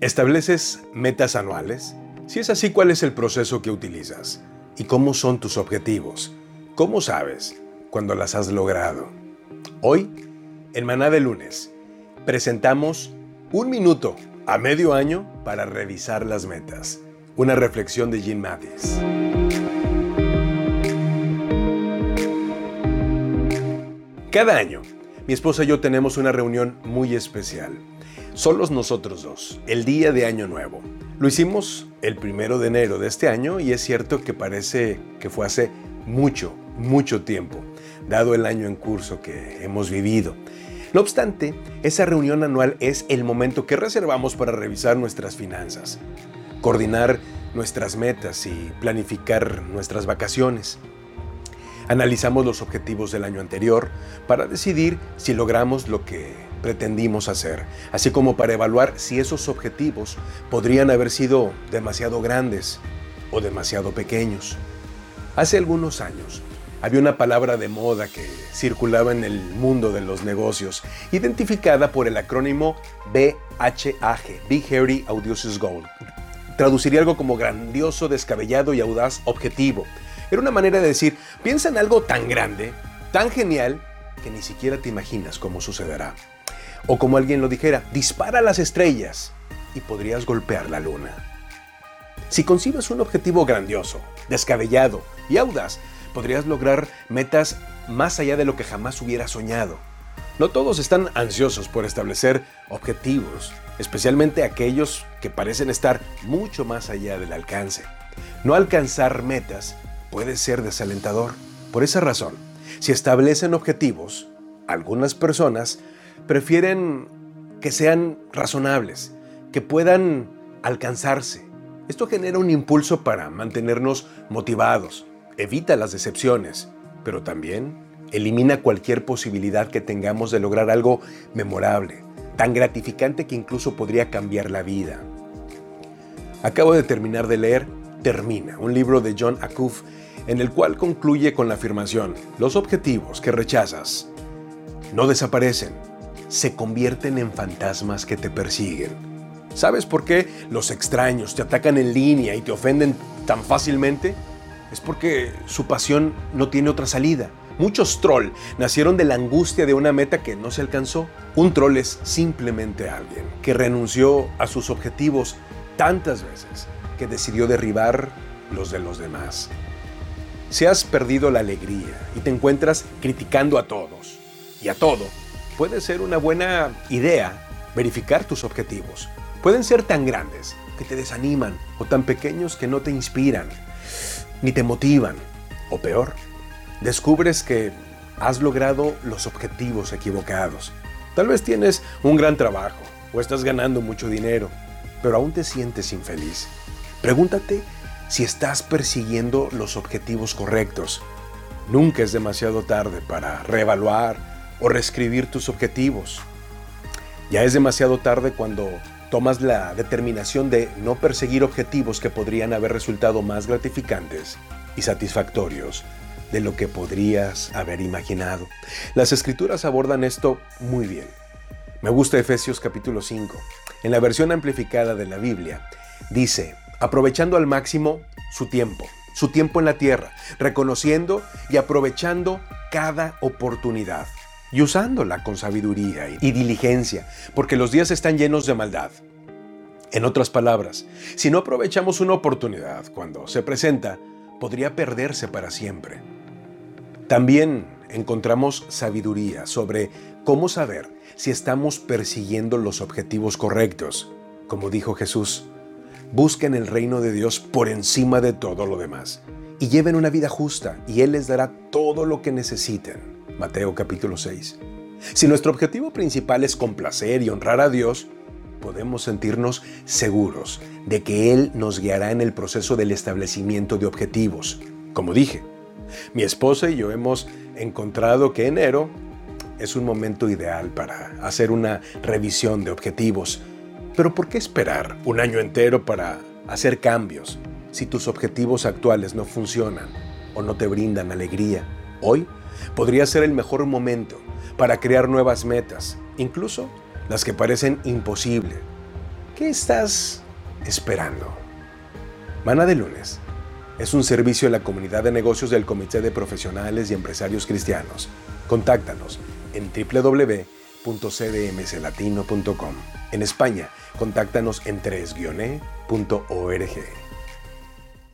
¿Estableces metas anuales? Si es así, ¿cuál es el proceso que utilizas? ¿Y cómo son tus objetivos? ¿Cómo sabes cuando las has logrado? Hoy, en Maná de lunes, presentamos un minuto a medio año para revisar las metas. Una reflexión de Jim Mattis. Cada año, mi esposa y yo tenemos una reunión muy especial. Solos nosotros dos, el día de Año Nuevo. Lo hicimos el primero de enero de este año y es cierto que parece que fue hace mucho, mucho tiempo, dado el año en curso que hemos vivido. No obstante, esa reunión anual es el momento que reservamos para revisar nuestras finanzas, coordinar nuestras metas y planificar nuestras vacaciones. Analizamos los objetivos del año anterior para decidir si logramos lo que pretendimos hacer, así como para evaluar si esos objetivos podrían haber sido demasiado grandes o demasiado pequeños. Hace algunos años había una palabra de moda que circulaba en el mundo de los negocios, identificada por el acrónimo BHAG, Big Hairy Audacious Goal. Traduciría algo como grandioso, descabellado y audaz objetivo era una manera de decir, piensa en algo tan grande, tan genial, que ni siquiera te imaginas cómo sucederá. O como alguien lo dijera, dispara las estrellas y podrías golpear la luna. Si concibes un objetivo grandioso, descabellado y audaz, podrías lograr metas más allá de lo que jamás hubieras soñado. No todos están ansiosos por establecer objetivos, especialmente aquellos que parecen estar mucho más allá del alcance. No alcanzar metas puede ser desalentador. Por esa razón, si establecen objetivos, algunas personas prefieren que sean razonables, que puedan alcanzarse. Esto genera un impulso para mantenernos motivados, evita las decepciones, pero también elimina cualquier posibilidad que tengamos de lograr algo memorable, tan gratificante que incluso podría cambiar la vida. Acabo de terminar de leer Termina, un libro de John Acuff en el cual concluye con la afirmación, los objetivos que rechazas no desaparecen, se convierten en fantasmas que te persiguen. ¿Sabes por qué los extraños te atacan en línea y te ofenden tan fácilmente? Es porque su pasión no tiene otra salida. Muchos troll nacieron de la angustia de una meta que no se alcanzó. Un troll es simplemente alguien que renunció a sus objetivos tantas veces que decidió derribar los de los demás. Si has perdido la alegría y te encuentras criticando a todos y a todo, puede ser una buena idea verificar tus objetivos. Pueden ser tan grandes que te desaniman o tan pequeños que no te inspiran ni te motivan. O peor, descubres que has logrado los objetivos equivocados. Tal vez tienes un gran trabajo o estás ganando mucho dinero, pero aún te sientes infeliz. Pregúntate si estás persiguiendo los objetivos correctos. Nunca es demasiado tarde para reevaluar o reescribir tus objetivos. Ya es demasiado tarde cuando tomas la determinación de no perseguir objetivos que podrían haber resultado más gratificantes y satisfactorios de lo que podrías haber imaginado. Las escrituras abordan esto muy bien. Me gusta Efesios capítulo 5. En la versión amplificada de la Biblia dice, aprovechando al máximo su tiempo, su tiempo en la tierra, reconociendo y aprovechando cada oportunidad y usándola con sabiduría y diligencia, porque los días están llenos de maldad. En otras palabras, si no aprovechamos una oportunidad cuando se presenta, podría perderse para siempre. También encontramos sabiduría sobre cómo saber si estamos persiguiendo los objetivos correctos. Como dijo Jesús, Busquen el reino de Dios por encima de todo lo demás y lleven una vida justa y Él les dará todo lo que necesiten. Mateo capítulo 6. Si nuestro objetivo principal es complacer y honrar a Dios, podemos sentirnos seguros de que Él nos guiará en el proceso del establecimiento de objetivos. Como dije, mi esposa y yo hemos encontrado que enero es un momento ideal para hacer una revisión de objetivos pero ¿por qué esperar un año entero para hacer cambios si tus objetivos actuales no funcionan o no te brindan alegría? Hoy podría ser el mejor momento para crear nuevas metas, incluso las que parecen imposibles, ¿Qué estás esperando? Mana de lunes es un servicio de la comunidad de negocios del Comité de Profesionales y Empresarios Cristianos. Contáctanos en www.cdmslatino.com. En España, contáctanos en 3 e org